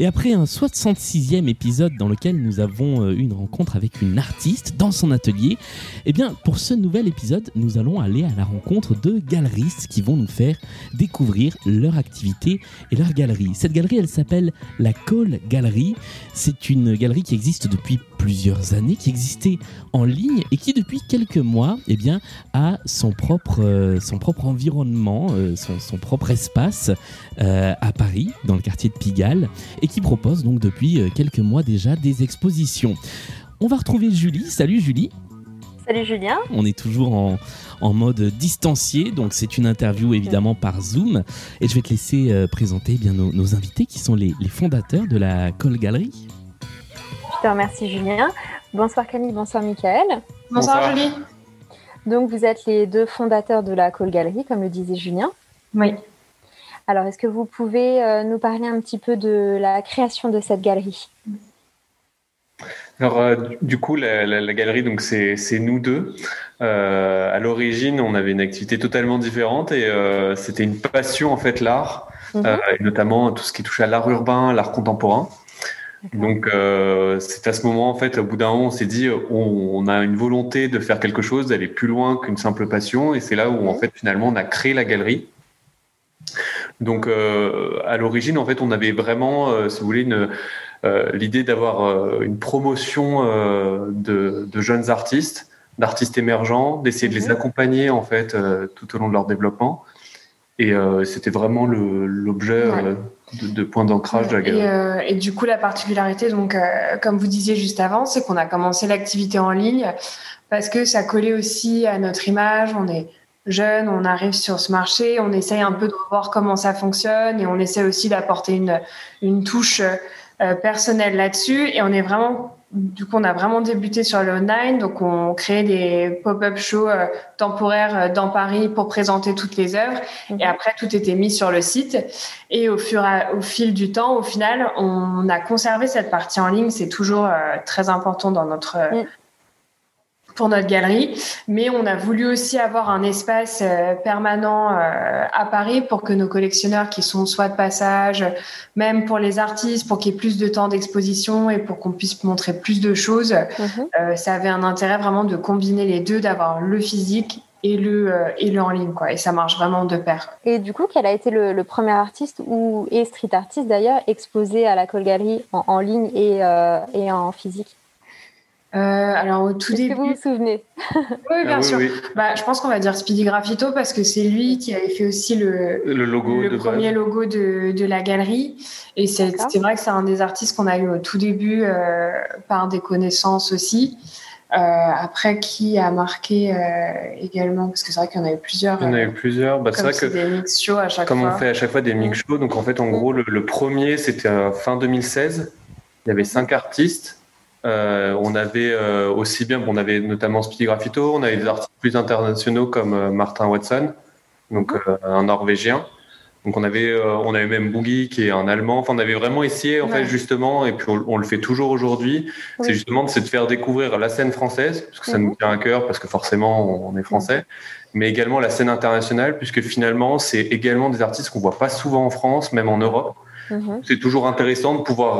Et après un 66e épisode dans lequel nous avons eu une rencontre avec une artiste dans son atelier, eh bien pour ce nouvel épisode, nous allons aller à la rencontre de galeristes qui vont nous faire découvrir leur activité et leur galerie. Cette galerie, elle s'appelle la Cole Galerie. C'est une galerie qui existe depuis plusieurs années, qui existait en ligne et qui depuis quelques mois eh bien, a son propre, euh, son propre environnement, euh, son, son, propre espace euh, à Paris, dans le quartier de Pigalle, et qui propose donc depuis quelques mois déjà des expositions. On va retrouver Julie. Salut Julie. Salut Julien. On est toujours en, en mode distancié, donc c'est une interview évidemment par Zoom. Et je vais te laisser présenter eh bien, nos, nos, invités qui sont les, les fondateurs de la Cole Galerie. Je te remercie Julien. Bonsoir Camille, bonsoir Michael. Bonsoir, bonsoir. Julie. Donc vous êtes les deux fondateurs de la Cole Galerie, comme le disait Julien. Oui. Alors est-ce que vous pouvez euh, nous parler un petit peu de la création de cette galerie? Alors, euh, du coup, la, la, la galerie, donc c'est nous deux. Euh, à l'origine, on avait une activité totalement différente et euh, c'était une passion en fait l'art, mm -hmm. et notamment tout ce qui touchait à l'art urbain, l'art contemporain. Donc euh, c'est à ce moment en fait, au bout d'un moment, on s'est dit, on, on, a une volonté de faire quelque chose, d'aller plus loin qu'une simple passion, et c'est là où en fait finalement on a créé la galerie. Donc euh, à l'origine, en fait, on avait vraiment, euh, si vous voulez, euh, l'idée d'avoir euh, une promotion de, de, jeunes artistes, d'artistes émergents, d'essayer de les accompagner en fait tout au long de leur développement. Et c'était vraiment l'objet ouais. De, de, point d'ancrage de la galerie. Et, et, du coup, la particularité, donc, comme vous disiez juste avant, c'est qu'on a commencé l'activité en ligne parce que ça collait aussi à notre image. On est jeune, on arrive sur ce marché, on essaye un peu de voir comment ça fonctionne et on essaie aussi d'apporter une, une touche euh, personnel là-dessus et on est vraiment du coup on a vraiment débuté sur le online. Donc on crée des pop-up shows euh, temporaires euh, dans Paris pour présenter toutes les œuvres. Mmh. et après tout était mis sur le site. Et au fur et au fil du temps au final on a conservé cette partie en ligne. C'est toujours euh, très important dans notre mmh pour notre galerie, mais on a voulu aussi avoir un espace euh, permanent euh, à Paris pour que nos collectionneurs qui sont soit de passage, même pour les artistes, pour qu'il y ait plus de temps d'exposition et pour qu'on puisse montrer plus de choses, mmh. euh, ça avait un intérêt vraiment de combiner les deux, d'avoir le physique et le, et le en ligne quoi et ça marche vraiment de pair. Et du coup, quel a été le, le premier artiste ou et street artiste d'ailleurs exposé à la Cole Galerie en, en ligne et, et en physique? Euh, alors au tout début. Que vous vous souvenez? Oui, bien ah, sûr. Oui, oui. Bah, je pense qu'on va dire Speedy Graffito parce que c'est lui qui avait fait aussi le, le, logo le premier base. logo de, de, la galerie. Et c'est vrai que c'est un des artistes qu'on a eu au tout début euh, par des connaissances aussi. Euh, après, qui a marqué euh, également? Parce que c'est vrai qu'il y en a eu plusieurs. Il y en a eu plusieurs. Bah, c'est vrai que des mix shows à chaque comme fois. on fait à chaque fois des mix shows, donc en fait, en gros, le, le premier c'était fin 2016. Il y avait cinq artistes. Euh, on avait euh, aussi bien, bon, on avait notamment Speedy Graffito, on avait des artistes plus internationaux comme euh, Martin Watson, donc un Norvégien. Donc on avait, on avait même Boogie qui est un Allemand. Enfin, on avait vraiment essayé en ouais. fait justement, et puis on, on le fait toujours aujourd'hui. Oui. C'est justement de, de faire découvrir la scène française, parce que ça mm -hmm. nous tient à cœur, parce que forcément on est français, mais également la scène internationale, puisque finalement c'est également des artistes qu'on voit pas souvent en France, même en Europe. Mm -hmm. C'est toujours intéressant de pouvoir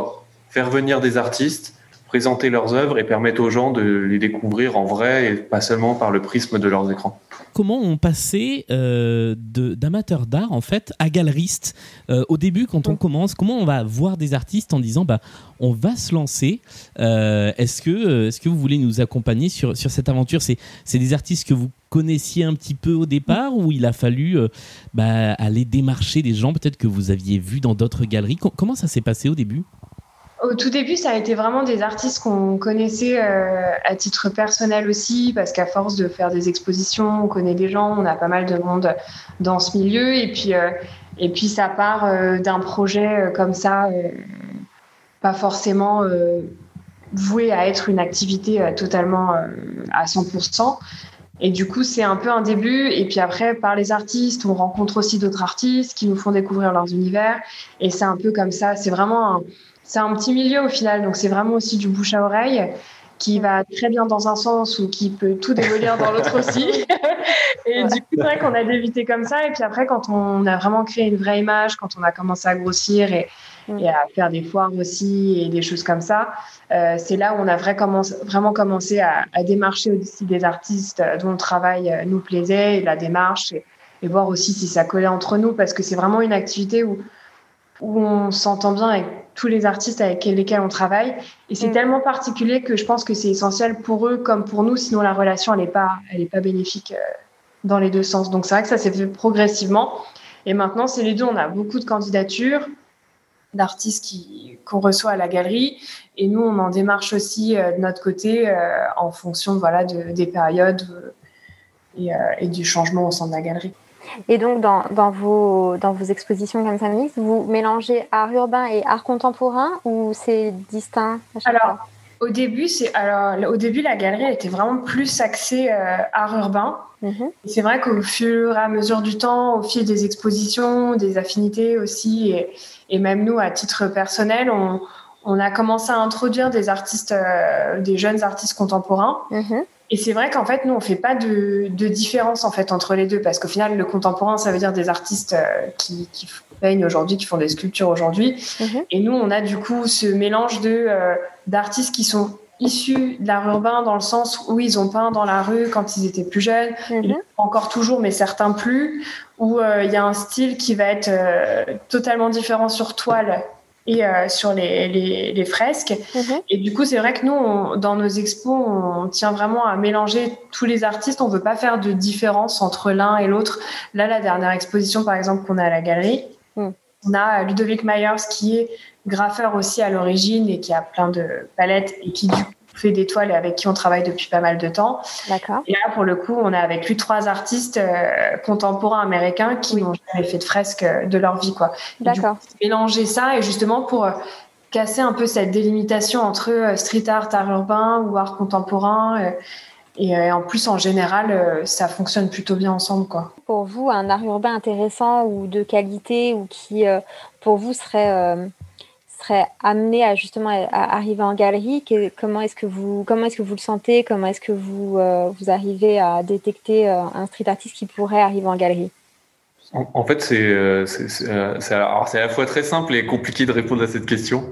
faire venir des artistes présenter leurs œuvres et permettre aux gens de les découvrir en vrai et pas seulement par le prisme de leurs écrans. Comment on passait euh, d'amateurs d'art en fait à galeriste euh, au début quand on commence Comment on va voir des artistes en disant bah on va se lancer euh, Est-ce que est-ce que vous voulez nous accompagner sur sur cette aventure? C'est c'est des artistes que vous connaissiez un petit peu au départ ou il a fallu euh, bah, aller démarcher des gens peut-être que vous aviez vus dans d'autres galeries? Comment ça s'est passé au début? Au tout début, ça a été vraiment des artistes qu'on connaissait euh, à titre personnel aussi, parce qu'à force de faire des expositions, on connaît des gens, on a pas mal de monde dans ce milieu, et puis, euh, et puis ça part euh, d'un projet comme ça, pas forcément vouée à être une activité totalement à 100%. Et du coup, c'est un peu un début. Et puis après, par les artistes, on rencontre aussi d'autres artistes qui nous font découvrir leurs univers. Et c'est un peu comme ça. C'est vraiment un, c'est un petit milieu au final. Donc c'est vraiment aussi du bouche à oreille qui va très bien dans un sens ou qui peut tout démolir dans l'autre aussi. et du coup, c'est vrai qu'on a débuté comme ça. Et puis après, quand on a vraiment créé une vraie image, quand on a commencé à grossir et, et à faire des foires aussi et des choses comme ça, euh, c'est là où on a vraiment commencé à, à, démarcher aussi des artistes dont le travail euh, nous plaisait et la démarche et, et voir aussi si ça collait entre nous parce que c'est vraiment une activité où, où on s'entend bien avec tous les artistes avec lesquels on travaille. Et c'est mm. tellement particulier que je pense que c'est essentiel pour eux comme pour nous, sinon la relation, elle n'est pas, elle est pas bénéfique euh, dans les deux sens. Donc c'est vrai que ça s'est fait progressivement. Et maintenant, c'est les deux. On a beaucoup de candidatures d'artistes qui, qu'on reçoit à la galerie. Et nous, on en démarche aussi euh, de notre côté euh, en fonction voilà, de, des périodes et, et du changement au sein de la galerie. Et donc, dans, dans, vos, dans vos expositions comme ça, vous mélangez art urbain et art contemporain ou c'est distinct Alors, au début, c'est alors au début la galerie était vraiment plus axée euh, art urbain. Mhm. C'est vrai qu'au fur et à mesure du temps, au fil des expositions, des affinités aussi, et, et même nous à titre personnel, on, on, a commencé à introduire des artistes, euh, des jeunes artistes contemporains. Mhm. Et c'est vrai qu'en fait, nous, on fait pas de, de, différence en fait entre les deux, parce qu'au final, le contemporain, ça veut dire des artistes euh, qui, qui peignent aujourd'hui, qui font des sculptures aujourd'hui. Mhm. Et nous, on a du coup ce mélange de euh, d'artistes qui sont issus de l'art urbain dans le sens où ils ont peint dans la rue quand ils étaient plus jeunes, mhm. encore toujours, mais certains plus, où euh, il y a un style qui va être totalement différent sur toile et euh, sur les, les, les fresques. Mhm. Et du coup, c'est vrai que nous, dans nos expos, on tient vraiment à mélanger tous les artistes. On veut pas faire de différence entre l'un et l'autre. Là, la dernière exposition, par exemple, qu'on a à la galerie, mhm. on a Ludovic Myers qui est graffeur aussi à l'origine et qui a plein de palettes et qui du fait des toiles et avec qui on travaille depuis pas mal de temps. D'accord. Et là, pour le coup, on a avec lui trois artistes euh, contemporains américains qui n'ont jamais fait de fresque euh, de leur vie, quoi. D'accord. Mélanger ça et justement pour euh, casser un peu cette délimitation entre street art, art urbain ou art contemporain. Et en plus, en général, ça fonctionne plutôt bien ensemble. Quoi. Pour vous, un art urbain intéressant ou de qualité ou qui, pour vous, serait serait amené à justement à arriver en galerie Comment est-ce que vous comment est-ce que vous le sentez? Comment est-ce que vous euh, vous arrivez à détecter euh, un street artiste qui pourrait arriver en galerie? En, fait, c'est euh, c'est à la fois très simple et compliqué de répondre à cette question.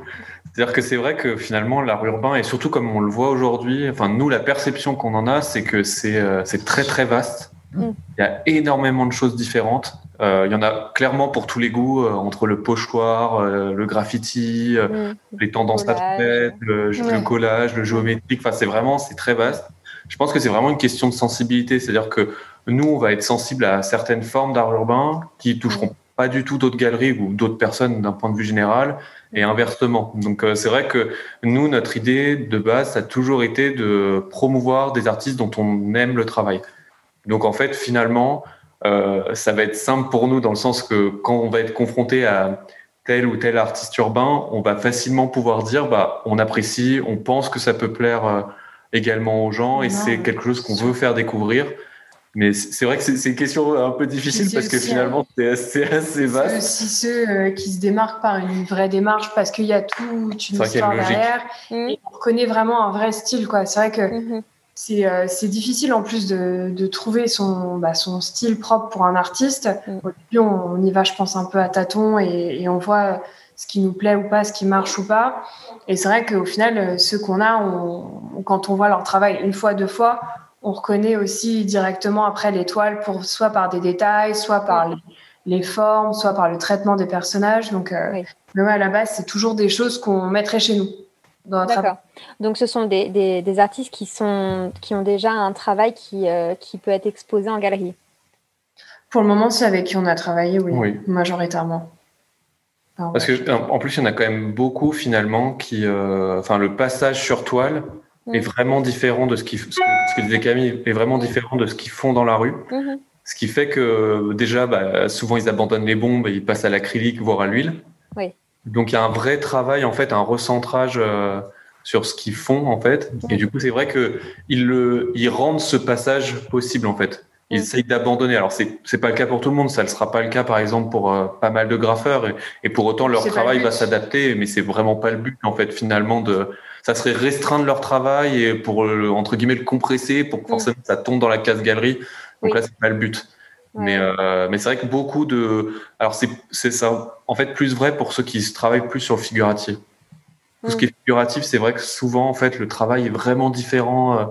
C'est-à-dire que c'est vrai que finalement l'art urbain et surtout comme on le voit aujourd'hui, enfin nous la perception qu'on en a, c'est que c'est c'est très très vaste. Mm. Il y a énormément de choses différentes. Euh, il y en a clairement pour tous les goûts, euh, entre le pochoir, euh, le graffiti, mm. les tendances abstraites, le, le, collage, le géométrique. Enfin, c'est vraiment, c'est très vaste. Je pense que c'est vraiment une question de sensibilité. C'est-à-dire que nous, on va être sensible à certaines formes d'art urbain qui toucheront pas du tout d'autres galeries ou d'autres personnes d'un point de vue général et inversement. Donc c'est vrai que nous, notre idée de base, ça a toujours été de promouvoir des artistes dont on aime le travail. Donc en fait, finalement, euh, ça va être simple pour nous dans le sens que quand on va être confronté à tel ou tel artiste urbain, on va facilement pouvoir dire bah on apprécie, on pense que ça peut plaire euh, également aux gens et c'est quelque chose qu'on veut faire découvrir. Mais c'est vrai que c'est une question un peu difficile parce que finalement c'est assez, assez vaste. Si ceux euh, qui se démarquent par une vraie démarche parce qu'il y a toute une histoire derrière et on reconnaît vraiment un vrai style quoi. C'est vrai que mm-hmm. Euh, c'est difficile en plus de, de trouver son, bah, son style propre pour un artiste. Mm. Au début, on, y va, je pense, un peu à tâtons et, et, on voit ce qui nous plaît ou pas, ce qui marche ou pas. Et c'est vrai qu'au final, euh, ceux qu'on a, on, quand on voit leur travail une fois, deux fois, on reconnaît aussi directement après l'étoile, pour soit par des détails, soit par les, les, formes, soit par le traitement des personnages. Donc, euh, mais à la base, c'est toujours des choses qu'on mettrait chez nous. D'accord. Donc ce sont des, des, artistes qui, sont, qui ont déjà un travail qui, euh, qui peut être exposé en galerie. Pour le moment, c'est avec qui on a travaillé, oui, majoritairement. Parce que en plus, il y en a quand même beaucoup finalement qui, euh, enfin, le passage sur toile mm. est vraiment différent de ce, qui, ce, que, disait Camille, est vraiment différent de ce qu'ils font dans la rue. Mm-hmm. Ce qui fait que déjà, bah, souvent, ils abandonnent les bombes et ils passent à l'acrylique, voire à l'huile. Oui. Donc il y a un vrai travail en fait, un recentrage sur ce qu'ils font en fait. Et du coup, c'est vrai que ils le, ils rendent ce passage possible en fait. Ils essayent d'abandonner. Alors c'est c'est pas le cas pour tout le monde. Ça ne sera pas le cas par exemple pour euh, pas mal de graffeurs. Et, pour autant, leur travail va s'adapter. Mais c'est vraiment pas le but en fait finalement de. Ça serait restreindre leur travail et pour entre guillemets le compresser pour que forcément ça tombe dans la case galerie. Donc là, c'est pas le but. Mais, euh, mais c'est vrai que beaucoup de. Alors, c'est, ça, en fait, plus vrai pour ceux qui travaillent plus sur le figuratif. Tout ce qui est figuratif, c'est vrai que souvent, en fait, le travail est vraiment différent euh,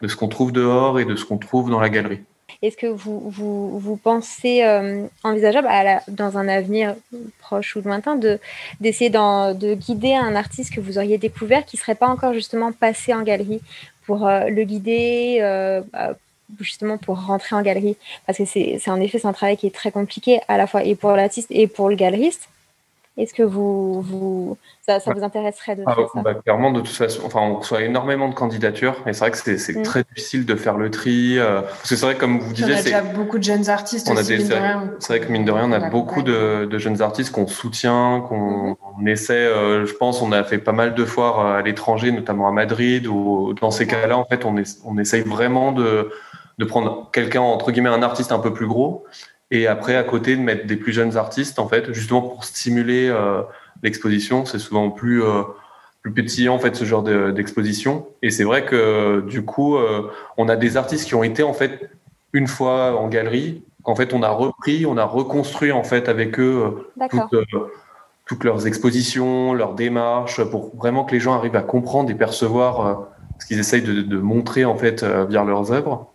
de ce qu'on trouve dehors et de ce qu'on trouve dans la galerie. Est-ce que vous, vous, vous pensez euh, envisageable dans un avenir proche ou lointain de, d'essayer de guider un artiste que vous auriez découvert qui ne serait pas encore justement passé en galerie pour euh, le guider bah, justement pour rentrer en galerie Parce que c'est, c'est en effet c'est un travail qui est très compliqué à la fois et pour l'artiste et pour le galeriste. Est-ce que vous, vous ça, ça vous intéresserait de ah, faire ça? bah, Clairement, de toute façon, enfin, on reçoit énormément de candidatures, et c'est vrai que c'est mm. très difficile de faire le tri. Euh, parce que c'est vrai, comme vous disiez, on a déjà beaucoup de jeunes artistes. On aussi, C'est vrai que mine de rien, on a beaucoup de, de jeunes artistes qu'on soutient, qu'on mm-hmm. essaie. Euh, je pense, on a fait pas mal de foires euh, à l'étranger, notamment à Madrid. Ou dans ces cas-là, en fait, on, est, on essaye vraiment de, de prendre quelqu'un entre guillemets un artiste un peu plus gros et après, à côté, de mettre des plus jeunes artistes, en fait, justement pour stimuler euh, l'exposition. C'est souvent plus, euh, plus pétillant, en fait, ce genre d'exposition. et c'est vrai que, du coup, euh, on a des artistes qui ont été, en fait, une fois en galerie, qu'en fait, on a repris, on a reconstruit, en fait, avec eux toutes, toutes, leurs expositions, leurs démarches, pour vraiment que les gens arrivent à comprendre et percevoir ce qu'ils essayent de, de, montrer, en fait, via leurs œuvres.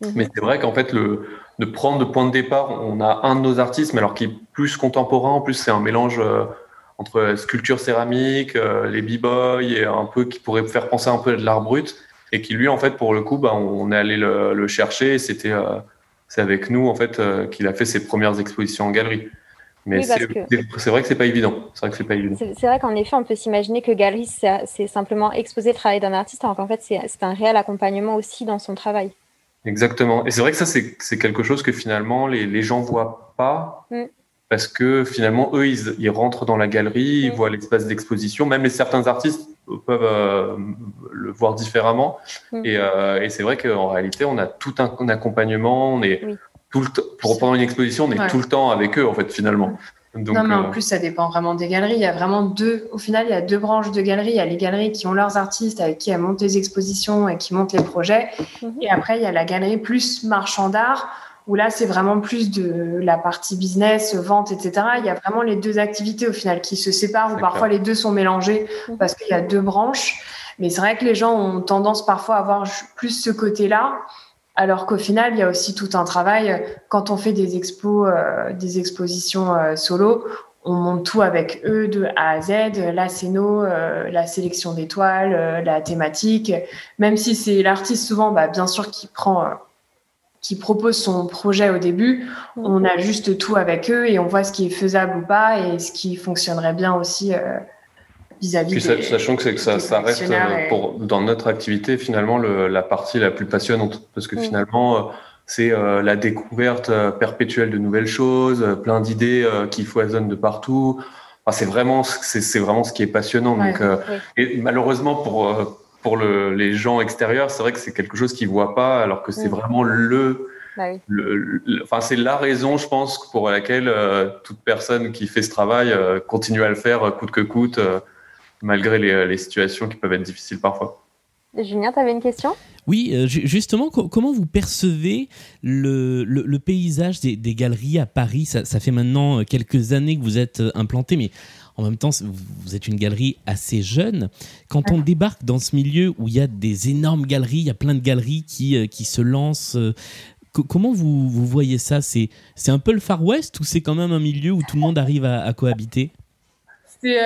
Mhm. Mais c'est vrai qu'en fait, le, de prendre de point de départ, on a un de nos artistes, mais alors qui est plus contemporain, en plus c'est un mélange euh, entre sculpture céramique, euh, les b-boys, et un peu qui pourrait faire penser un peu à de l'art brut, et qui lui, en fait, pour le coup, bah, on est allé le, chercher, et c'était euh, c'est avec nous, en fait, qu'il a fait ses premières expositions en galerie. Mais c'est vrai que c'est pas évident. C'est vrai que c'est pas évident. C'est vrai qu'en effet, on peut s'imaginer que galerie, c'est simplement exposer le travail d'un artiste, alors qu'en fait, c'est un réel accompagnement aussi dans son travail. Exactement. Et c'est vrai que ça, c'est quelque chose que finalement les, les gens voient pas. Mm. Parce que finalement, eux, ils, ils, rentrent dans la galerie, ils mm. voient l'espace d'exposition. Même les certains artistes peuvent euh, le voir différemment. Mm. Et, euh, et c'est vrai qu'en réalité, on a tout un, accompagnement. On est tout le pour pendant une exposition, on est tout le temps avec eux, en fait, finalement non, mais en euh, plus, ça dépend vraiment des galeries. Il y a vraiment deux, au final, il y a deux branches de galeries. Il y a les galeries qui ont leurs artistes avec qui elles montent les expositions et qui montent les projets. Mhm. Et après, il y a la galerie plus marchand d'art, où là, c'est vraiment plus de la partie business, vente, etc. Il y a vraiment les deux activités au final qui se séparent, ou parfois les deux sont mélangés mhm. parce qu'il y a deux branches. Mais c'est vrai que les gens ont tendance parfois à avoir plus ce côté-là. Alors qu'au final, il y a aussi tout un travail. Quand on fait des expos, euh, des expositions euh, solo, on monte tout avec eux de A à Z, la scéno, euh, la sélection d'étoiles, la thématique. Même si c'est l'artiste souvent, bah, bien sûr, qui prend, qui propose son projet au début, on ajuste tout avec eux et on voit ce qui est faisable ou pas et ce qui fonctionnerait bien aussi vis-à-vis. sachant que, que ça, ça reste euh, pour, dans notre activité finalement le, la partie la plus passionnante parce que mm. finalement euh, c'est euh, la découverte perpétuelle de nouvelles choses, plein d'idées qui foisonnent de partout. Enfin, c'est vraiment c'est vraiment ce qui est passionnant. Donc, et malheureusement pour pour le, les gens extérieurs, c'est vrai que c'est quelque chose qu'ils voient pas, alors que c'est mm. vraiment le bah le, enfin, c'est la raison, je pense, pour laquelle toute personne qui fait ce travail continue à le faire coûte que coûte malgré les, les, situations qui peuvent être difficiles parfois. Julien, tu avais une question? Oui, euh, justement, comment vous percevez le, le, paysage des, des, galeries à Paris? Ça, ça, fait maintenant euh, quelques années que vous êtes euh, implanté, mais en même temps, vous êtes une galerie assez jeune. Quand on débarque dans ce milieu où il y a des énormes galeries, il y a plein de galeries qui, qui se lancent, comment vous, vous voyez ça? C'est un peu le Far West ou c'est quand même un milieu où tout le monde arrive à, à cohabiter? C'est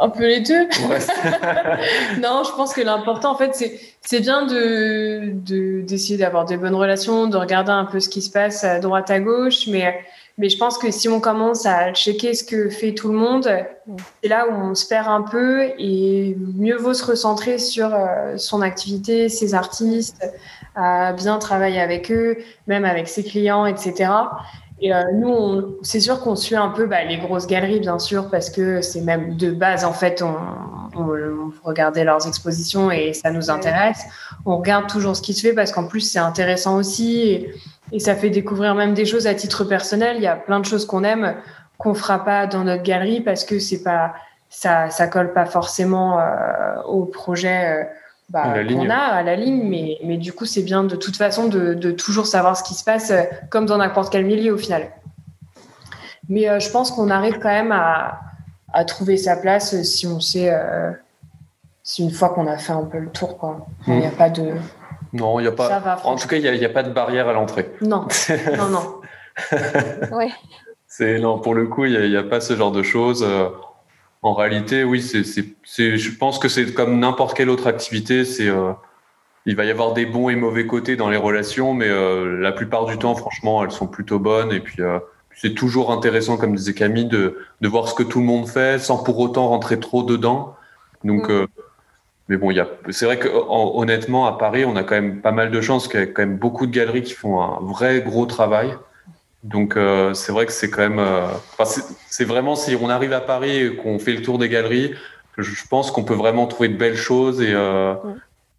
un peu les deux. non, je pense que l'important, en fait, c'est, c'est bien de, de, d'essayer d'avoir des bonnes relations, de regarder un peu ce qui se passe à droite, à gauche. Mais, mais je pense que si on commence à checker ce que fait tout le monde, c'est là où on se perd un peu et mieux vaut se recentrer sur euh, son activité, ses artistes, à bien travailler avec eux, même avec ses clients, etc. Et euh, nous, c'est sûr qu'on suit un peu bah, les grosses galeries, bien sûr, parce que c'est même de base, en fait, on, on, regardait leurs expositions et ça nous intéresse. On regarde toujours ce qui se fait parce qu'en plus, c'est intéressant aussi et, et, ça fait découvrir même des choses à titre personnel. Il y a plein de choses qu'on aime qu'on fera pas dans notre galerie parce que c'est pas ça, ça colle pas forcément euh, au projet. Euh, bah, qu'on a à la ligne, mais, mais du coup, c'est bien de toute façon de, de, toujours savoir ce qui se passe, euh, comme dans n'importe quel milieu au final. Mais euh, je pense qu'on arrive quand même à, à, trouver sa place si on sait, euh, si une fois qu'on a fait un peu le tour, quoi. Il n'y a hmm. pas de. Non, il n'y a pas. en tout cas, il n'y a, a, pas de barrière à l'entrée. Non, non, non. ouais. C'est non, pour le coup, il n'y a, a, pas ce genre de choses. En réalité, oui, c'est, je pense que c'est comme n'importe quelle autre activité. C'est, euh, il va y avoir des bons et mauvais côtés dans les relations, mais euh, la plupart du temps, franchement, elles sont plutôt bonnes. Et puis, euh, c'est toujours intéressant, comme disait Camille, de, de voir ce que tout le monde fait, sans pour autant rentrer trop dedans. Donc, mm. mais bon, c'est vrai que honnêtement, à Paris, on a quand même pas mal de chance qu'il y a quand même beaucoup de galeries qui font un vrai gros travail. Donc euh, c'est vrai que c'est quand même, euh, c'est vraiment si on arrive à Paris et qu'on fait le tour des galeries, je, pense qu'on peut vraiment trouver de belles choses et, euh,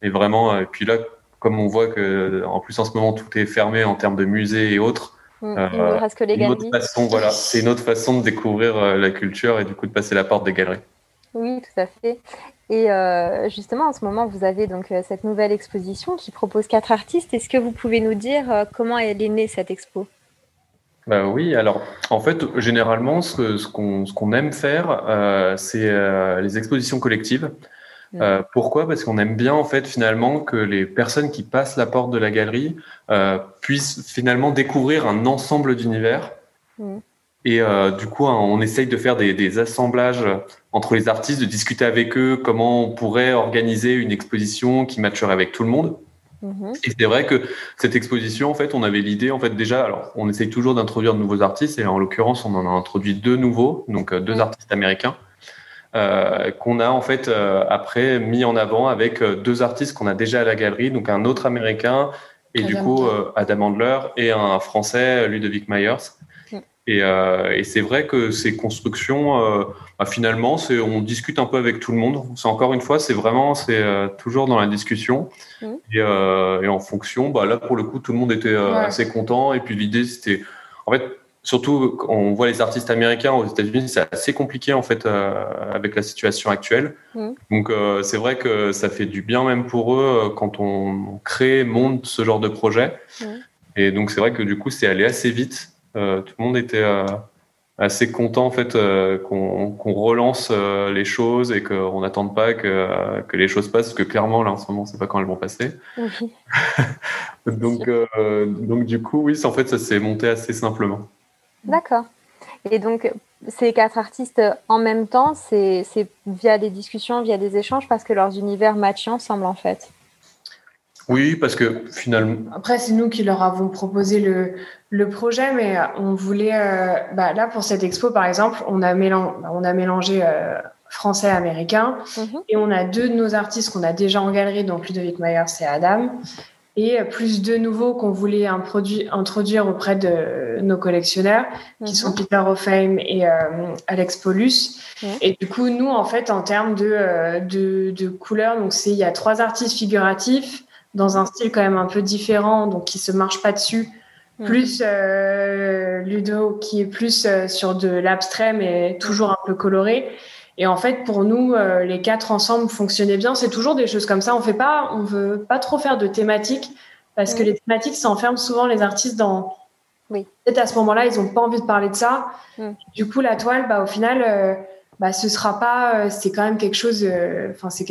et vraiment. Et puis là, comme on voit que en plus en ce moment tout est fermé en termes de musées et autres. Mm, il ne reste que les galeries. Façon, voilà, c'est une autre façon de découvrir la culture et du coup de passer la porte des galeries. Oui, tout à fait. Et justement, en ce moment, vous avez donc cette nouvelle exposition qui propose quatre artistes. Est-ce que vous pouvez nous dire comment elle est née cette expo? Bah oui, alors en fait, généralement, ce, ce qu'on aime faire, euh, c'est euh, les expositions collectives. Euh, pourquoi? Parce qu'on aime bien en fait finalement que les personnes qui passent la porte de la galerie euh, puissent finalement découvrir un ensemble d'univers. Et euh, du coup, hein, on essaye de faire des, des, assemblages entre les artistes, de discuter avec eux comment on pourrait organiser une exposition qui matcherait avec tout le monde. Mhm. Et c'est vrai que cette exposition, en fait, on avait l'idée, en fait, déjà, alors, on essaye toujours d'introduire de nouveaux artistes, et en l'occurrence, on en a introduit deux nouveaux, donc euh, deux artistes américains, euh, qu'on a en fait euh, après mis en avant avec deux artistes qu'on a déjà à la galerie, donc un autre américain et du coup Adam Handler et un français, Ludovic Myers. Et, euh, et c'est vrai que ces constructions, euh, bah, finalement, c'est on discute un peu avec tout le monde. C'est encore une fois, c'est vraiment, c'est euh, toujours dans la discussion. Mmh. Et, euh, et, en fonction, bah, là pour le coup, tout le monde était euh, assez content. Et puis l'idée, c'était, en fait, surtout on voit les artistes américains aux États-Unis, c'est assez compliqué en fait avec la situation actuelle. Mmh. Donc c'est vrai que ça fait du bien même pour eux quand on crée, monte ce genre de projet. Mmh. Et donc c'est vrai que du coup, c'est allé assez vite. Euh, tout le monde était euh, assez content en fait euh, qu'on relance les choses et qu'on n'attende pas que, que, les choses passent parce que clairement là en ce moment on sait pas quand elles vont passer. donc donc du coup oui en fait ça s'est monté assez simplement. D'accord. Et donc ces quatre artistes en même temps c'est via des discussions via des échanges parce que leurs univers matchent ensemble en fait. Oui, parce que finalement. Après, c'est nous qui leur avons proposé le, le projet, mais on voulait. Euh, bah, là, pour cette expo, par exemple, on a, mélangé, on a mélangé euh, français américain mhm. et on a deux de nos artistes qu'on a déjà en galerie, donc Ludovic Myers et Adam, et plus deux nouveaux qu'on voulait introduire auprès de nos collectionneurs, qui mhm. sont Peter O'Fame et euh, Alex Paulus. Et du coup, nous, en fait, en termes de, de, de couleurs, donc il y a trois artistes figuratifs dans un style quand même un peu différent, donc qui se marche pas dessus. Mm. Plus euh, Ludo qui est plus euh, sur de l'abstrait mais toujours un peu coloré. Et en fait, pour nous, euh, les quatre ensemble fonctionnaient bien. C'est toujours des choses comme ça. On fait pas, on veut pas trop faire de thématiques parce que mm. les thématiques, ça enferme souvent les artistes dans. Oui. Peut-être à ce moment-là, ils ont pas envie de parler de ça. Mm. Du coup, la toile, bah, au final, bah, ce sera pas, euh, c'est quand même quelque chose, euh, enfin, c'est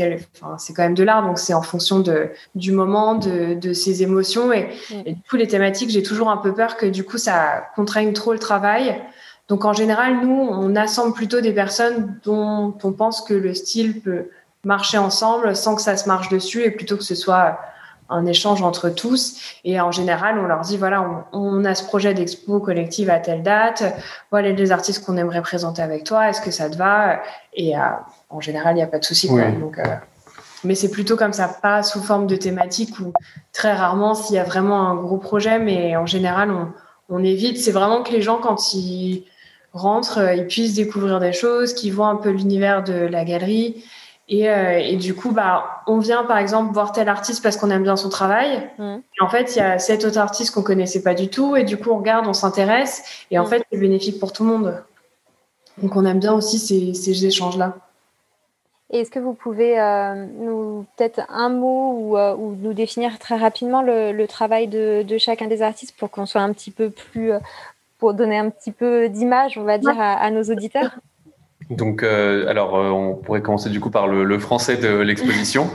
c'est quand même de l'art, donc c'est en fonction de, du moment, de, de ses émotions. Et, mm. et, du coup, les thématiques, j'ai toujours un peu peur que du coup, ça contraigne trop le travail. Donc, en général, nous, on assemble plutôt des personnes dont on pense que le style peut marcher ensemble sans que ça se marche dessus et plutôt que ce soit un échange entre tous. Et en général, on leur dit, voilà, on, a ce projet d'expo collective à telle date, voilà les artistes qu'on aimerait présenter avec toi, est-ce que ça te va? Et euh, en général, il n'y a pas de souci. Donc, euh, mais c'est plutôt comme ça, pas sous forme de thématique ou très rarement s'il y a vraiment un gros projet, mais en général, on, on évite. C'est vraiment que les gens, quand ils rentrent, euh, ils puissent découvrir des choses, qu'ils voient un peu l'univers de la galerie. Et, euh, et, du coup, bah, on vient par exemple voir tel artiste parce qu'on aime bien son travail. Et en fait, il y a cet autre artiste qu'on connaissait pas du tout. Et du coup, on regarde, on s'intéresse. Et en fait, c'est bénéfique pour tout le monde. Donc, on aime bien aussi ces, ces échanges-là. Est-ce que vous pouvez euh, nous peut-être un mot ou, euh, ou, nous définir très rapidement le, le travail de, de, chacun des artistes pour qu'on soit un petit peu plus, pour donner un petit peu d'image, on va dire, à, à nos auditeurs? Donc, euh, alors, euh, on pourrait commencer du coup par le, le français de l'exposition.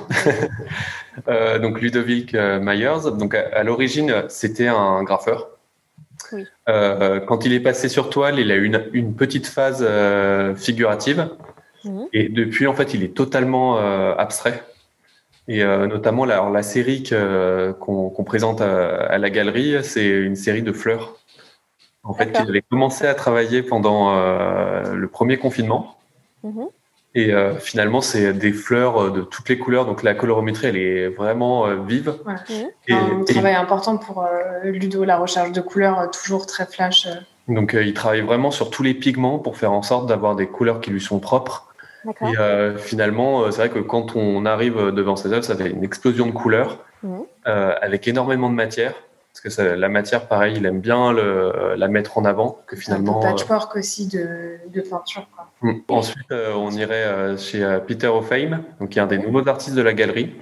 euh, donc, Ludovic Myers. Donc, à, à l'origine, c'était un graffeur. Oui. Quand il est passé sur toile, il a eu une, une petite phase figurative. Mmh. Et depuis, en fait, il est totalement abstrait. Et notamment, la, la série qu'on qu présente à, à, la galerie, c'est une série de fleurs. En fait, il avait commencé à travailler pendant euh, le premier confinement. Mmh. Et euh, finalement, c'est des fleurs euh, de toutes les couleurs. Donc la colorométrie, elle est vraiment euh, vive. Ouais. Mmh. Et, un travail et... important pour euh, Ludo, la recherche de couleurs, toujours très flash. Donc il travaille vraiment sur tous les pigments pour faire en sorte d'avoir des couleurs qui lui sont propres. Et finalement, c'est vrai que quand on arrive devant ses œuvres, ça fait une explosion de couleurs mmh. avec énormément de matière parce que ça, la matière, pareil, il aime bien le, la mettre en avant. Que finalement, un peu patchwork euh, aussi de, de peinture. Quoi. Mm. Ensuite, euh, on irait euh, chez euh, Peter O'Fame, donc qui est un des nouveaux artistes de la galerie.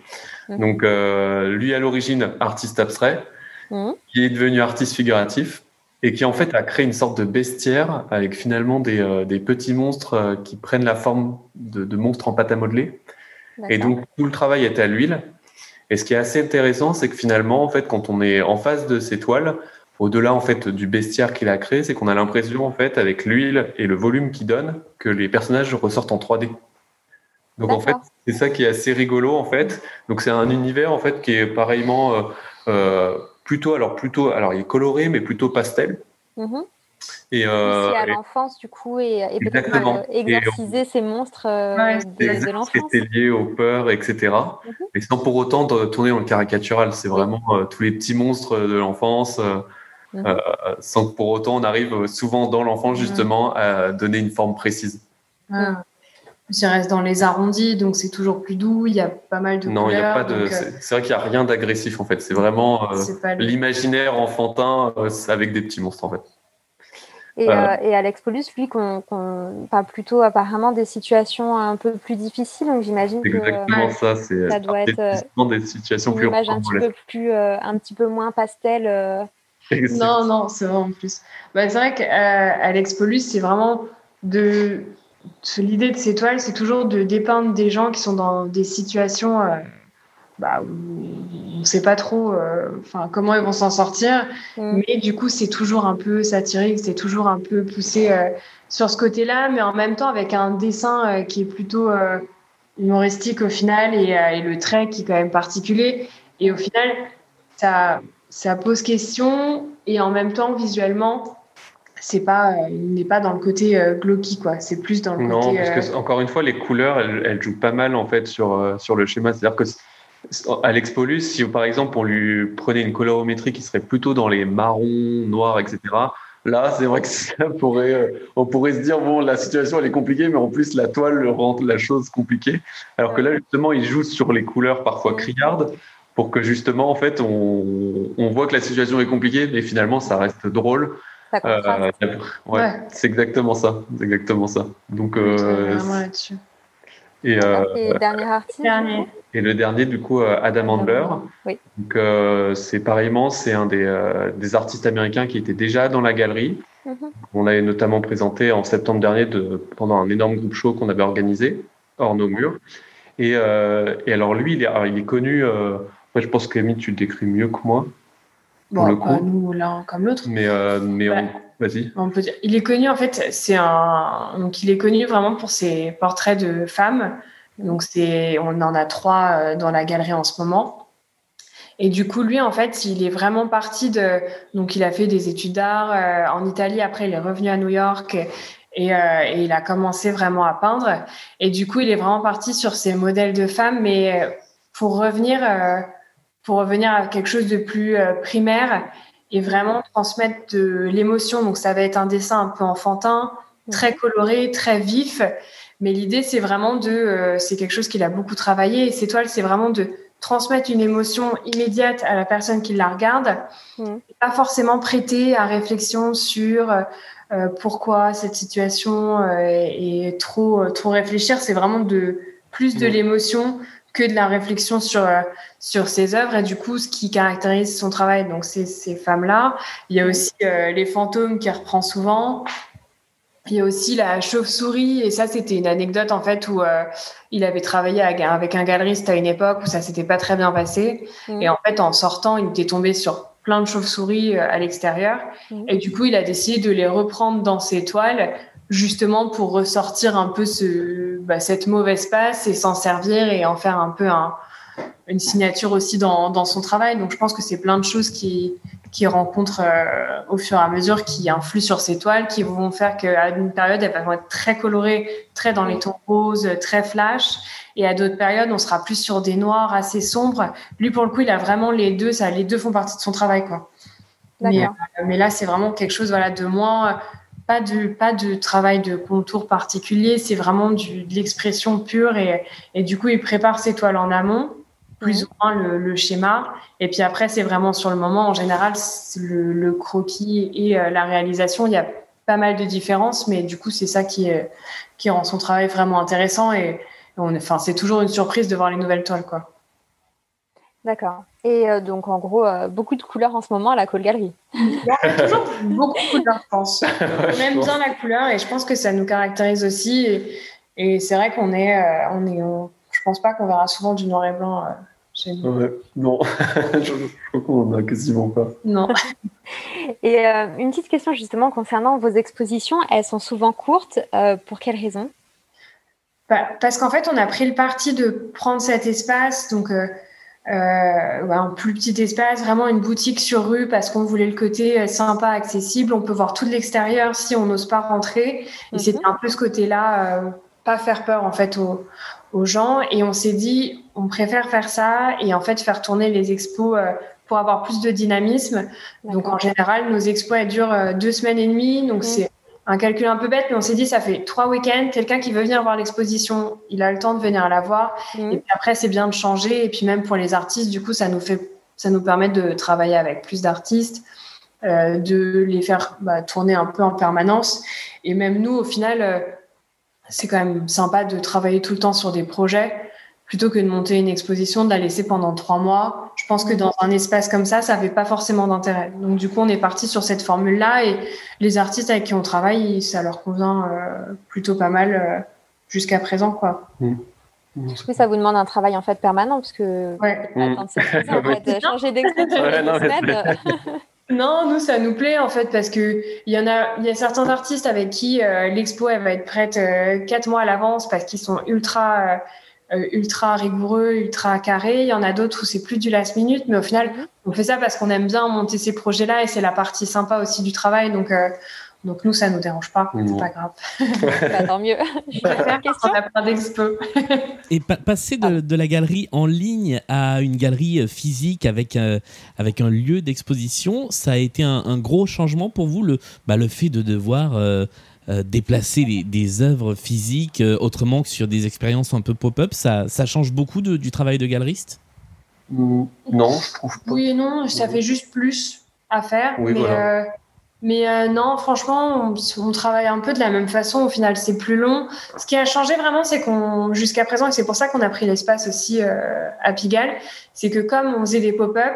Mm. Donc, euh, lui à l'origine artiste abstrait, mm. qui est devenu artiste figuratif et qui en fait a créé une sorte de bestiaire avec finalement des, des petits monstres qui prennent la forme de, de monstres en pâte à modeler. Et donc tout le travail était à l'huile. Et ce qui est assez intéressant, c'est que finalement, en fait, quand on est en face de ces toiles, au-delà en fait du bestiaire qu'il a créé, c'est qu'on a l'impression en fait avec l'huile et le volume qu'il donne que les personnages ressortent en 3D. Donc en fait, c'est ça qui est assez rigolo en fait. Donc c'est un univers en fait qui est pareillement euh, euh, plutôt alors plutôt alors il est coloré mais plutôt pastel. Mm -hmm. Et, euh, à l'enfance, du coup, et, et peut-être euh, exorciser et on... ces monstres euh, ouais, de, de l'enfance. C'était lié aux peurs, etc. Mm -hmm. Mais sans pour autant tourner dans le caricatural. C'est vraiment euh, tous les petits monstres de l'enfance, mm -hmm. sans que pour autant on arrive souvent dans l'enfance, justement, à donner une forme précise. Il reste dans les arrondis, donc c'est toujours plus doux. Il y a pas mal de non, il y a pas de. C'est vrai qu'il n'y a rien d'agressif en fait. C'est vraiment l'imaginaire enfantin avec des petits monstres en fait. Et, euh, et Alex Paulus, lui, qu'on qu parle plutôt apparemment des situations un peu plus difficiles. Donc j'imagine que exactement ça, c'est ça doit être des situations une plus image un petit peu plus, euh, un petit peu moins pastel. Euh... Non, non, c'est vrai en plus. Bah, c'est vrai qu'Alex Paulus, c'est vraiment de l'idée de ces toiles, c'est toujours de dépeindre des gens qui sont dans des situations euh, bah, on ne sait pas trop euh, enfin comment ils vont s'en sortir. Mm. mais du coup c'est toujours un peu satirique c'est toujours un peu poussé euh, sur ce côté là mais en même temps avec un dessin euh, qui est plutôt euh, humoristique au final et, euh, et, le trait qui est quand même particulier. Et au final ça ça pose question et en même temps visuellement c'est pas il n'est pas dans le côté glauqui quoi. C'est plus dans le non, côté non parce que encore une fois les couleurs elles, elles jouent pas mal en fait sur sur le schéma. C'est à dire que Alex Paulus, si par exemple on lui prenait une colorométrie qui serait plutôt dans les marrons, noirs, etc., là c'est vrai que ça pourrait, euh, on pourrait se dire bon la situation elle est compliquée, mais en plus la toile rend la chose compliquée. Alors que là justement il joue sur les couleurs parfois criardes pour que justement en fait on, on voit que la situation est compliquée, mais finalement ça reste drôle. Euh, ouais, ouais. c'est exactement ça, c'est exactement ça. Donc euh, et, euh, et dernier artiste. Dernier. Et le dernier, du coup, euh, Adam Handler. Oui. Donc, euh, c'est pareillement, c'est un des, euh, des, artistes américains qui était déjà dans la galerie. Mm -hmm. On l'avait notamment présenté en septembre dernier de, pendant un énorme groupe show qu'on avait organisé hors nos murs. Et, euh, et alors, lui, il est, alors, il est connu. Euh, je pense que tu le décris mieux que moi. Bon, le coup. nous, l'un comme l'autre. Mais, mais ouais. On peut dire. Il est connu, en fait, c'est un. Donc, il est connu vraiment pour ses portraits de femmes. Donc, c'est, on en a trois dans la galerie en ce moment. Et du coup, lui, en fait, il est vraiment parti de. Donc, il a fait des études d'art euh, en Italie. Après, il est revenu à New York et, euh, et, il a commencé vraiment à peindre. Et du coup, il est vraiment parti sur ces modèles de femmes, mais pour revenir, euh, pour revenir à quelque chose de plus primaire et vraiment transmettre de l'émotion. Donc ça va être un dessin un peu enfantin, très coloré, très vif. Mais l'idée, c'est vraiment de, euh, c'est quelque chose qu'il a beaucoup travaillé. Et ces toiles, c'est vraiment de transmettre une émotion immédiate à la personne qui la regarde, pas forcément prêter à réflexion sur euh, pourquoi cette situation euh, est, trop trop réfléchir. C'est vraiment de plus de l'émotion que de la réflexion sur sur ses œuvres et du coup ce qui caractérise son travail. Donc c'est ces femmes là. Il y a aussi les fantômes qui reprend souvent. Il y a aussi la chauve-souris, et ça, c'était une anecdote en fait où euh, il avait travaillé avec un galeriste à une époque où ça s'était pas très bien passé. Mm. Et en fait, en sortant, il était tombé sur plein de chauves-souris euh, à l'extérieur. Mm. Et du coup, il a décidé de les reprendre dans ses toiles, justement pour ressortir un peu ce, bah, cette mauvaise passe et s'en servir et en faire un peu un, une signature aussi dans, dans son travail. Donc, je pense que c'est plein de choses qui, qui rencontrent euh, au fur et à mesure, qui influent sur ces toiles, qui vont faire qu'à une période, elles vont être très colorées, très dans les tons roses, très flash. Et à d'autres périodes, on sera plus sur des noirs assez sombres. Lui, pour le coup, il a vraiment les deux. Ça, les deux font partie de son travail, quoi. Mais, euh, mais, là, c'est vraiment quelque chose, voilà, de moins, pas de, pas de travail de contour particulier. C'est vraiment du, de l'expression pure. Et, et du coup, il prépare ses toiles en amont plus ou moins le, schéma. Et puis après, c'est vraiment sur le moment. En général, le, le, croquis et euh, la réalisation, il y a pas mal de différences, mais du coup, c'est ça qui, est, qui rend son travail vraiment intéressant. Et, on, enfin, c'est toujours une surprise de voir les nouvelles toiles, quoi. D'accord. Et euh, donc, en gros, euh, beaucoup de couleurs en ce moment à la Cole Galerie. Il y a toujours beaucoup de couleurs, je pense. on aime bien la couleur et je pense que ça nous caractérise aussi. Et, et c'est vrai qu'on est, on est, je pense pas qu'on verra souvent du noir et blanc euh, chez nous. non, je, crois qu'on a quasiment pas. Non. et euh, une petite question justement concernant vos expositions, elles sont souvent courtes. Euh, pour quelles raisons? Bah, Parce qu'en fait, on a pris le parti de prendre cet espace, donc un plus petit espace, vraiment une boutique sur rue, parce qu'on voulait le côté sympa, accessible. On peut voir tout de l'extérieur si on n'ose pas rentrer. Et mhm. c'était un peu ce côté-là, pas faire peur en fait aux, aux gens et on s'est dit on préfère faire ça et en fait faire tourner les expos euh, pour avoir plus de dynamisme. Donc en général, nos expos elles durent euh, deux semaines et demie, donc c'est un calcul un peu bête, mais on s'est dit ça fait trois week-ends. Quelqu'un qui veut venir voir l'exposition, il a le temps de venir la voir. Et puis après, c'est bien de changer. Et puis même pour les artistes, du coup, ça nous fait, ça nous permet de travailler avec plus d'artistes, euh, de les faire bah, tourner un peu en permanence. Et même nous, au final c'est quand même sympa de travailler tout le temps sur des projets plutôt que de monter une exposition, de la laisser pendant trois mois. Je pense que dans un espace comme ça, ça n'avait pas forcément d'intérêt. Donc du coup, on est parti sur cette formule-là et les artistes avec qui on travaille, ça leur convient euh, plutôt pas mal euh, jusqu'à présent, quoi. Mmh. Mmh. ça vous demande un travail en fait permanent parce que ouais. changer d'exposition Non, nous ça nous plaît en fait parce que il y en a, il y a certains artistes avec qui euh, l'expo elle va être prête euh, quatre mois à l'avance parce qu'ils sont ultra euh, ultra rigoureux, ultra carrés. Il y en a d'autres où c'est plus du last minute, mais au final on fait ça parce qu'on aime bien monter ces projets-là et c'est la partie sympa aussi du travail. Donc donc nous, ça nous dérange pas, c'est pas grave. Bah, tant mieux. Je faire question? On a Et passer de, la galerie en ligne à une galerie euh, physique avec, euh, avec un lieu d'exposition, ça a été un, gros changement pour vous, le, bah, le fait de devoir euh, déplacer des œuvres physiques autrement que sur des expériences un peu pop-up, ça, ça change beaucoup du travail de galeriste? Non, je trouve pas. Oui et non, ça fait juste plus à faire. mais mais euh, non, franchement, on, travaille un peu de la même façon. Au final, c'est plus long. Ce qui a changé vraiment, c'est qu'on, jusqu'à présent, et c'est pour ça qu'on a pris l'espace aussi euh, à Pigalle, c'est que comme on faisait des pop-up,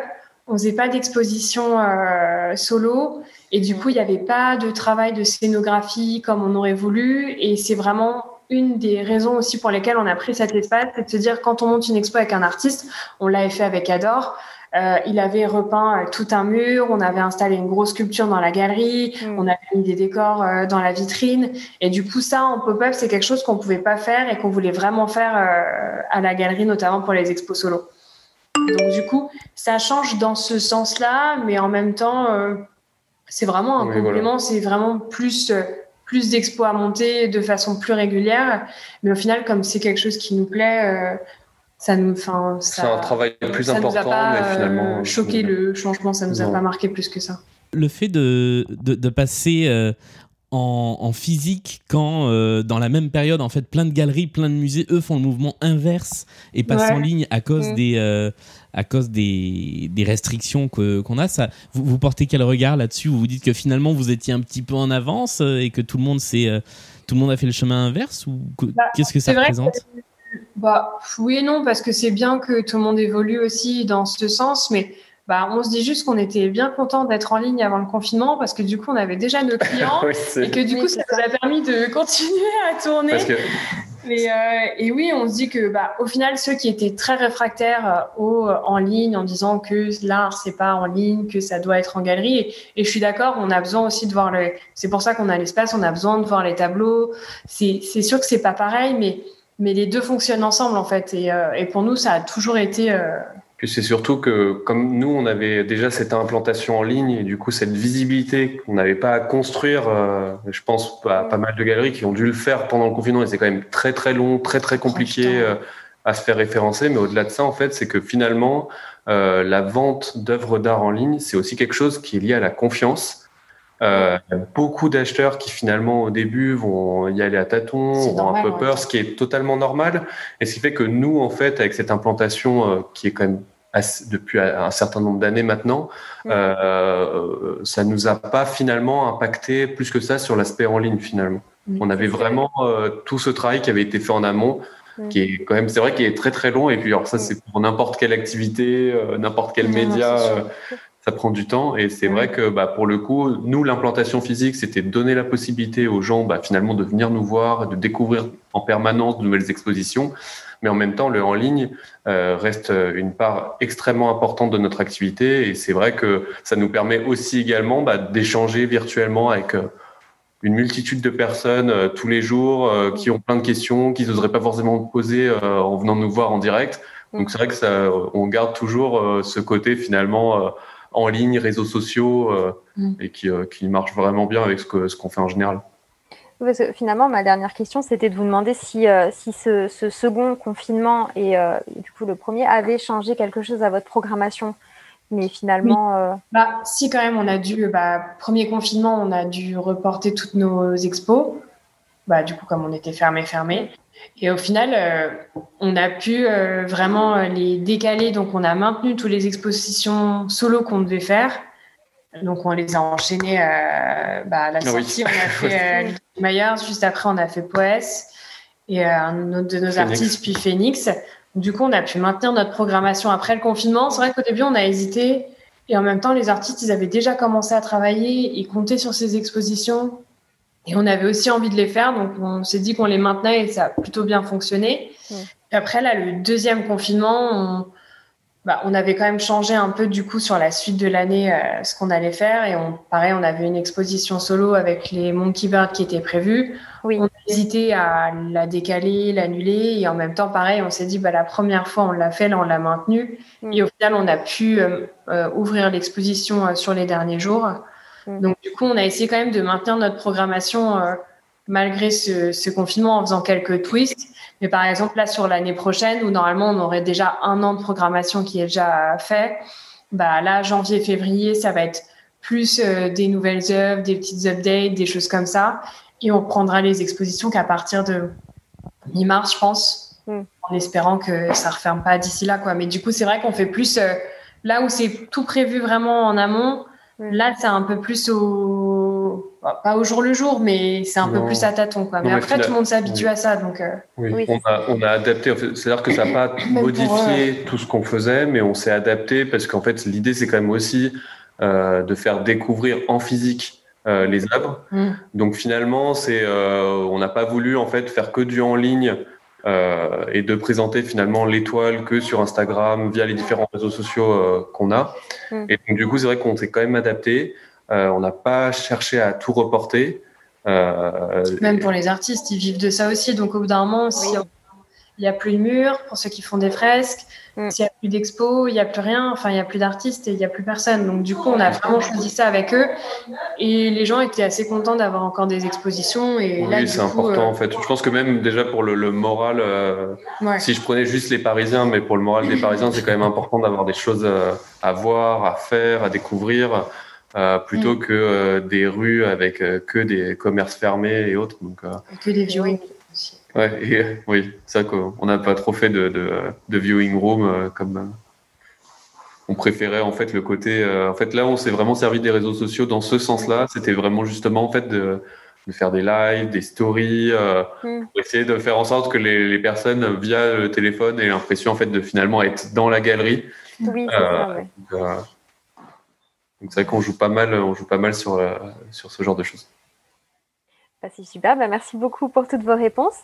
on faisait pas d'exposition euh, solo, et du coup, il n'y avait pas de travail de scénographie comme on aurait voulu. Et c'est vraiment une des raisons aussi pour lesquelles on a pris cet espace, c'est de se dire quand on monte une expo avec un artiste, on l'avait fait avec Adore. Euh, il avait repeint euh, tout un mur, on avait installé une grosse sculpture dans la galerie, mm. on avait mis des décors euh, dans la vitrine. Et du coup, ça, en pop-up, c'est quelque chose qu'on pouvait pas faire et qu'on voulait vraiment faire à la galerie, notamment pour les expos solo. Donc, du coup, ça change dans ce sens-là, mais en même temps, c'est vraiment un complément, c'est vraiment plus plus d'expos à monter de façon plus régulière. Mais au final, comme c'est quelque chose qui nous plaît, ça nous, enfin, c'est un travail plus important, mais finalement choqué le changement, ça nous a pas marqué plus que ça. Le fait de, de, de passer en, physique quand euh, dans la même période en fait plein de galeries plein de musées eux font le mouvement inverse et passent en ligne à cause mm. des euh, à cause des, des restrictions qu'on a. Ça vous, vous, portez quel regard là-dessus? Vous vous dites que finalement vous étiez un petit peu en avance euh, et que tout le monde s'est tout le monde a fait le chemin inverse ou bah, qu'est-ce que ça représente? bah, oui et non parce que c'est bien que tout le monde évolue aussi dans ce sens mais bah, on se dit juste qu'on était bien content d'être en ligne avant le confinement parce que du coup, on avait déjà nos clients et que du coup, ça nous a permis de continuer à tourner. Euh, et, oui, on se dit que, bah, au final, ceux qui étaient très réfractaires euh, au euh, en ligne, en disant que l'art c'est pas en ligne, que ça doit être en galerie, et, je suis d'accord, on a besoin aussi de voir le. C'est pour ça qu'on a l'espace, on a besoin de voir les tableaux. C'est sûr que c'est pas pareil, mais mais les deux fonctionnent ensemble en fait. Et, et pour nous, ça a toujours été c'est surtout que comme nous, on avait déjà cette implantation en ligne et du coup cette visibilité qu'on n'avait pas à construire, euh, je pense à pas mal de galeries qui ont dû le faire pendant le confinement et c'est quand même très très long, très très compliqué euh, à se faire référencer. Mais au-delà de ça, en fait, c'est que finalement, euh, la vente d'œuvres d'art en ligne, c'est aussi quelque chose qui est lié à la confiance. Euh, il y a beaucoup d'acheteurs qui finalement au début vont y aller à tâtons, ont un peu peur, ce qui est totalement normal. Et ce qui fait que nous, en fait, avec cette implantation qui est quand même depuis un certain nombre d'années maintenant, mm. euh, ça nous a pas finalement impacté plus que ça sur l'aspect en ligne finalement. On avait vraiment euh, tout ce travail qui avait été fait en amont, qui est quand même, c'est vrai, qui est très très long. Et puis alors ça, c'est pour n'importe quelle activité, euh, n'importe quel média. Euh, ça prend du temps et c'est vrai que bah, pour le coup, nous, l'implantation physique, c'était donner la possibilité aux gens bah, finalement de venir nous voir, de découvrir en permanence de nouvelles expositions mais en même temps, le en ligne euh, reste une part extrêmement importante de notre activité et c'est vrai que ça nous permet aussi également bah, d'échanger virtuellement avec euh, une multitude de personnes euh, tous les jours qui ont plein de questions qu'ils n'oseraient pas forcément poser en venant nous voir en direct. Donc c'est vrai que ça, on garde toujours ce côté finalement en ligne, réseaux sociaux, mm. et qui, qui marche vraiment bien avec ce qu'on ce qu'on fait en général finalement, ma dernière question, c'était de vous demander si, euh, si ce, second confinement et, euh, du coup le premier avait changé quelque chose à votre programmation. Mais finalement. Euh, bah, si, quand même, on a dû. Bah, premier confinement, on a dû reporter toutes nos expos. Bah, du coup, comme on était fermé, fermé. Et au final, on a pu vraiment les décaler. Donc, on a maintenu toutes les expositions solo qu'on devait faire. Donc, on les a enchaînées bah, à la ah sortie. On a fait Myers, juste après, on a fait Poès et euh, un autre de nos artistes, puis Phoenix. Du coup, on a pu maintenir notre programmation après le confinement. C'est vrai qu'au début, on a hésité. Et en même temps, les artistes, ils avaient déjà commencé à travailler et compter sur ces expositions. Et on avait aussi envie de les faire. Donc, on s'est dit qu'on les maintenait et ça a plutôt bien fonctionné. après, là, le deuxième confinement, on, bah, on avait quand même changé un peu du coup sur la suite de l'année euh, ce qu'on allait faire et on pareil on avait une exposition solo avec les Monkey Bird qui était prévue. Oui. On a hésité à la décaler, l'annuler et en même temps pareil on s'est dit bah la première fois on l'a fait là on l'a maintenu mm. et au final on a pu euh, euh, ouvrir l'exposition sur les derniers jours. Mm. Donc du coup on a essayé quand même de maintenir notre programmation malgré ce, ce confinement en faisant quelques twists mais par exemple, là, sur l'année prochaine, où normalement, on aurait déjà un an de programmation qui est déjà fait, bah, là, janvier, février, ça va être plus euh, des nouvelles œuvres, des petites updates, des choses comme ça. Et on prendra les expositions qu'à partir de mi-mars, je pense, mm. en espérant que ça referme pas d'ici là, quoi. Mais du coup, c'est vrai qu'on fait plus euh, là où c'est tout prévu vraiment en amont. Mm. Là, c'est un peu plus au pas au jour le jour, mais c'est un peu plus à tâtons. Quoi. Mais, après, tout le monde s'habitue à ça. Donc, euh, oui. on, a, adapté. C'est-à-dire que ça n'a pas modifié tout ce qu'on faisait, mais on s'est adapté parce qu'en fait, l'idée, c'est quand même aussi euh, de faire découvrir en physique euh, les œuvres. Mm. Donc finalement, c'est, on n'a pas voulu en fait faire que du en ligne. et de présenter finalement l'étoile que sur Instagram via les différents réseaux sociaux qu'on a. Mm. Et donc du coup, c'est vrai qu'on s'est quand même adapté. Euh, on n'a pas cherché à tout reporter. Euh, Même pour les artistes, ils vivent de ça aussi. Donc au bout d'un moment, si il n'y a plus de murs pour ceux qui font des fresques. Mm. S'il n'y a plus d'expo, il n'y a plus rien, enfin, il n'y a plus d'artistes et il n'y a plus personne. Donc, du coup, on a vraiment choisi ça avec eux. Et les gens étaient assez contents d'avoir encore des expositions. Et oui, c'est important, en fait. Je pense que même déjà pour le, moral, euh, si je prenais juste les Parisiens, mais pour le moral des Parisiens, c'est quand même important d'avoir des choses euh, à voir, à faire, à découvrir. Euh, plutôt mm. que des rues avec que des commerces fermés et autres. Donc, que des viewing aussi. Ouais, oui, c'est ça qu'on n'a pas trop fait de, de, viewing room comme on préférait en fait le côté. en fait, là, on s'est vraiment servi des réseaux sociaux dans ce sens-là. C'était vraiment justement en fait de, de faire des lives, des stories, mm. pour essayer de faire en sorte que les, les personnes via le téléphone aient l'impression en fait de finalement être dans la galerie. Oui, c'est ça. Ouais. Donc c'est vrai qu'on joue pas mal, on joue pas mal sur, euh, sur ce genre de choses. Bah, c'est super, bah, merci beaucoup pour toutes vos réponses.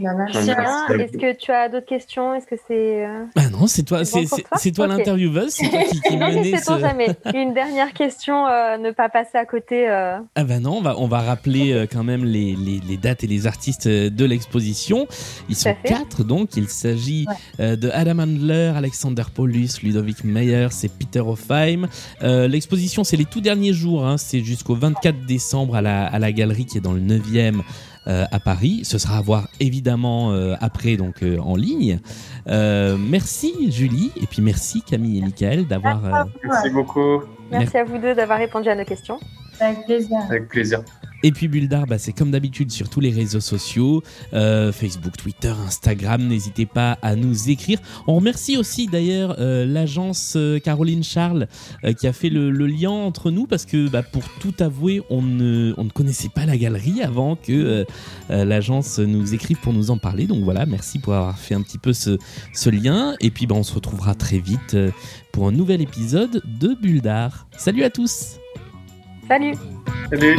Bah, merci. Est-ce que tu as d'autres questions? Est-ce que c'est euh, Ah non, c'est toi, c'est toi? l'intervieweuse, c'est toi qui, qui menait ce... jamais. Une dernière question, euh, ne pas passer à côté. Ah ben non, on va on va rappeler quand même les, les, les, dates et les artistes de l'exposition. Ils sont quatre donc. Il s'agit de Adam Handler, Alexander Paulus, Ludovic Meyers et Peter Hofheim. L'exposition, c'est les tout derniers jours. Hein, c'est jusqu'au 24 décembre à la à la galerie qui est dans le 9e euh, à Paris. Ce sera à voir évidemment euh, après donc euh, en ligne. merci Julie et puis merci Camille et Michael d'avoir. Merci beaucoup. Merci à vous deux d'avoir répondu à nos questions. Avec plaisir. Avec plaisir. Et puis Buldar, bah, c'est comme d'habitude sur tous les réseaux sociaux, euh, Facebook, Twitter, Instagram. N'hésitez pas à nous écrire. On remercie aussi d'ailleurs euh, l'agence euh, Caroline Charles qui a fait le, lien entre nous parce que bah, pour tout avouer, on ne, on ne connaissait pas la galerie avant que l'agence nous écrive pour nous en parler. Donc voilà, merci pour avoir fait un petit peu ce, ce lien. Et puis bah, on se retrouvera très vite pour un nouvel épisode de Buldar. Salut à tous Salut Salut